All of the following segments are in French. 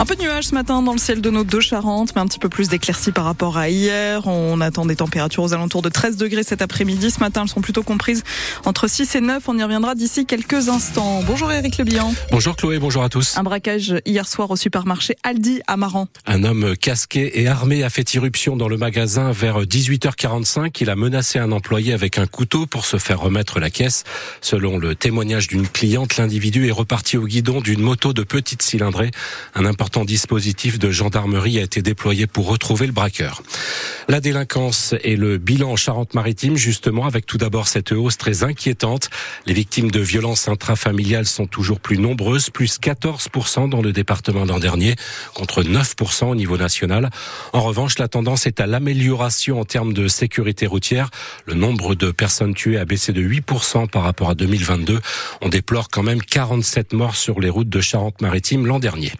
Un peu de nuages ce matin dans le ciel de nos deux Charentes, mais un petit peu plus d'éclaircies par rapport à hier. On attend des températures aux alentours de 13 degrés cet après-midi. Ce matin, elles sont plutôt comprises entre 6 et 9. On y reviendra d'ici quelques instants. Bonjour Eric Lebihan. Bonjour Chloé, bonjour à tous. Un braquage hier soir au supermarché Aldi à Maran. Un homme casqué et armé a fait irruption dans le magasin vers 18h45. Il a menacé un employé avec un couteau pour se faire remettre la caisse. Selon le témoignage d'une cliente, l'individu est reparti au guidon d'une moto de petite cylindrée. Un important dispositif de gendarmerie a été déployé pour retrouver le braqueur. La délinquance et le bilan en Charente-Maritime, justement, avec tout d'abord cette hausse très inquiétante. Les victimes de violences intrafamiliales sont toujours plus nombreuses, plus 14% dans le département l'an dernier, contre 9% au niveau national. En revanche, la tendance est à l'amélioration en termes de sécurité routière. Le nombre de personnes tuées a baissé de 8% par rapport à 2022. On déplore quand même 47 morts sur les routes de Charente-Maritime l'an dernier.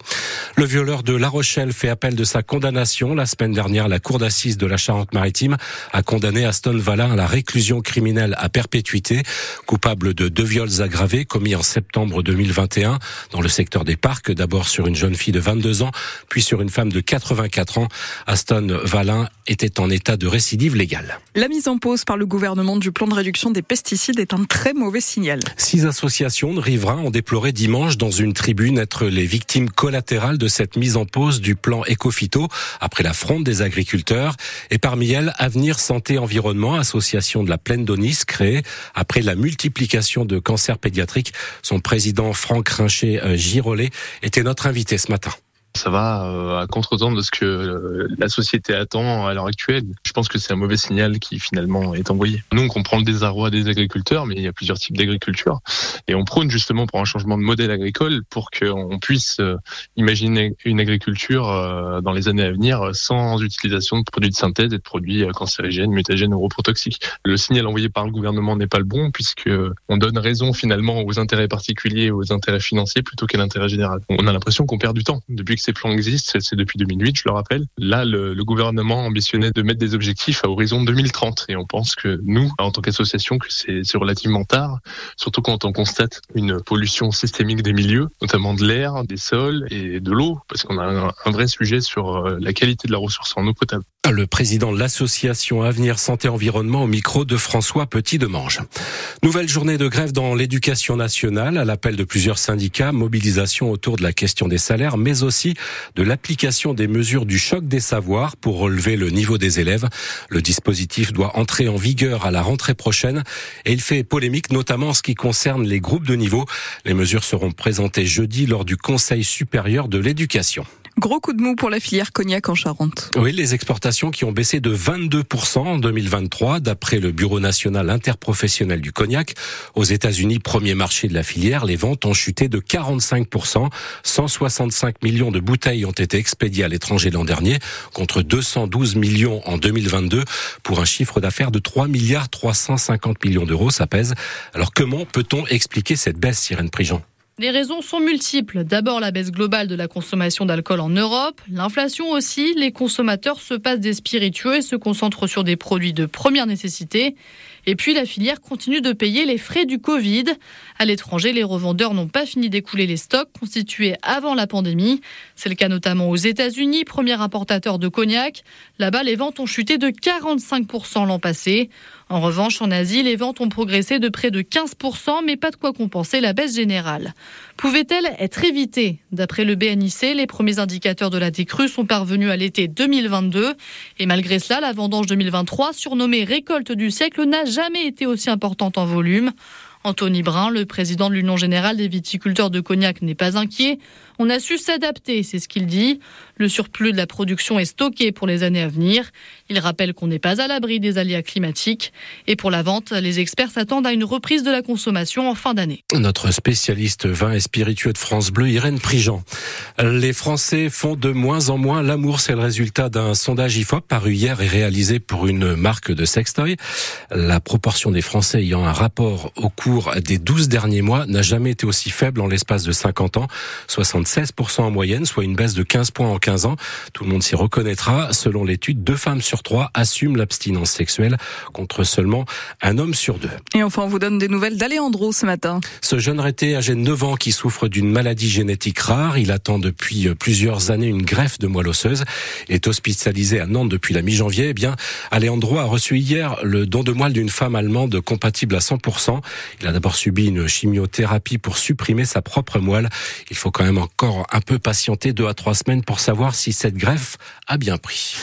Le violeur de La Rochelle fait appel de sa condamnation. La semaine dernière, la cour d'assises de la Charente-Maritime a condamné Aston Valla à la réclusion criminelle à perpétuité, coupable de deux viols aggravés commis en septembre 2021 dans le secteur des parcs, d'abord sur une jeune fille de 22 ans, puis sur une femme de 84 ans. Aston Vallin était en état de récidive légale. La mise en pause par le gouvernement du plan de réduction des pesticides est un très mauvais signal. Six associations de riverains ont déploré dimanche dans une tribune être les victimes collatérales de cette mise en pause du plan Ecofito après la fronde des agriculteurs. Et parmi elles, Avenir Santé Environnement, association de la Plaine d'Onis, créée après la multiplication de cancers pédiatriques. Son président Franck Rinchet-Girolet était notre invité ce matin ça va euh, à contre-temps de ce que euh, la société attend à l'heure actuelle. Je pense que c'est un mauvais signal qui finalement est envoyé. Nous, on comprend le désarroi des agriculteurs, mais il y a plusieurs types d'agriculture. Et on prône justement pour un changement de modèle agricole pour qu'on puisse euh, imaginer une agriculture dans les années à venir sans utilisation de produits de synthèse et de produits cancérigènes, mutagènes ou reprotoxiques. Le signal envoyé par le gouvernement n'est pas le bon puisque on donne raison finalement aux intérêts particuliers, aux intérêts financiers plutôt qu'à l'intérêt général. On a l'impression qu'on perd du temps depuis que ces plans existent, c'est depuis 2008, je le rappelle. Là, le, gouvernement ambitionnait de mettre des objectifs à horizon 2030 et on pense que nous, en tant qu'association, que c'est relativement tard, surtout quand on constate une pollution systémique des milieux, notamment de l'air, des sols et de l'eau, parce qu'on a un, un, vrai sujet sur euh, la qualité de la ressource en eau potable. Le président de l'association Avenir Santé Environnement au micro de François Petit de Mange. Nouvelle journée de grève dans l'éducation nationale à l'appel de plusieurs syndicats, mobilisation autour de la question des salaires, mais aussi de l'application des mesures du choc des savoirs pour relever le niveau des élèves. Le dispositif doit entrer en vigueur à la rentrée prochaine et il fait polémique notamment en ce qui concerne les groupes de niveau. Les mesures seront présentées jeudi lors du Conseil supérieur de l'éducation. Gros coup de mou pour la filière cognac en Charente. Oui, les exportations qui ont baissé de 22% en 2023, d'après le Bureau national interprofessionnel du cognac. Aux États-Unis, premier marché de la filière, les ventes ont chuté de 45%. 165 millions de bouteilles ont été expédiées à l'étranger l'an dernier, contre 212 millions en 2022, pour un chiffre d'affaires de 3 milliards 350 millions d'euros. Ça pèse. Alors comment peut-on expliquer cette baisse, Sirène Prigent? Les raisons sont multiples. D'abord la baisse globale de la consommation d'alcool en Europe, l'inflation aussi, les consommateurs se passent des spiritueux et se concentrent sur des produits de première nécessité. Et puis la filière continue de payer les frais du Covid. À l'étranger, les revendeurs n'ont pas fini d'écouler les stocks constitués avant la pandémie. C'est le cas notamment aux États-Unis, premier importateur de cognac. Là-bas, les ventes ont chuté de 45% l'an passé. En revanche, en Asie, les ventes ont progressé de près de 15%, mais pas de quoi compenser la baisse générale. Pouvait-elle être évitée? D'après le BNIC, les premiers indicateurs de la décrue sont parvenus à l'été 2022. Et malgré cela, la vendange 2023, surnommée récolte du siècle, n'a jamais été aussi importante en volume. Anthony Brun, le président de l'Union générale des viticulteurs de Cognac, n'est pas inquiet. On a su s'adapter, c'est ce qu'il dit. Le surplus de la production est stocké pour les années à venir. Il rappelle qu'on n'est pas à l'abri des aléas climatiques. Et pour la vente, les experts s'attendent à une reprise de la consommation en fin d'année. Notre spécialiste vin et spiritueux de France Bleu, Irène Prigent. Les Français font de moins en moins l'amour. C'est le résultat d'un sondage IFOP paru hier et réalisé pour une marque de sextoy. La proportion des Français ayant un rapport au cours cours des 12 derniers mois n'a jamais été aussi faible en l'espace de 50 ans, 76% en moyenne, soit une baisse de 15 points en 15 ans. Tout le monde s'y reconnaîtra. Selon l'étude, deux femmes sur trois assument l'abstinence sexuelle contre seulement un homme sur deux. Et enfin, on vous donne des nouvelles d'Aléandro ce matin. Ce jeune reté âgé de 9 ans qui souffre d'une maladie génétique rare, il attend depuis plusieurs années une greffe de moelle osseuse, est hospitalisé à Nantes depuis la mi-janvier. Eh bien, Aléandro a reçu hier le don de moelle d'une femme allemande compatible à 100%. Il a d'abord subi une chimiothérapie pour supprimer sa propre moelle. Il faut quand même encore un peu patienter deux à trois semaines pour savoir si cette greffe a bien pris.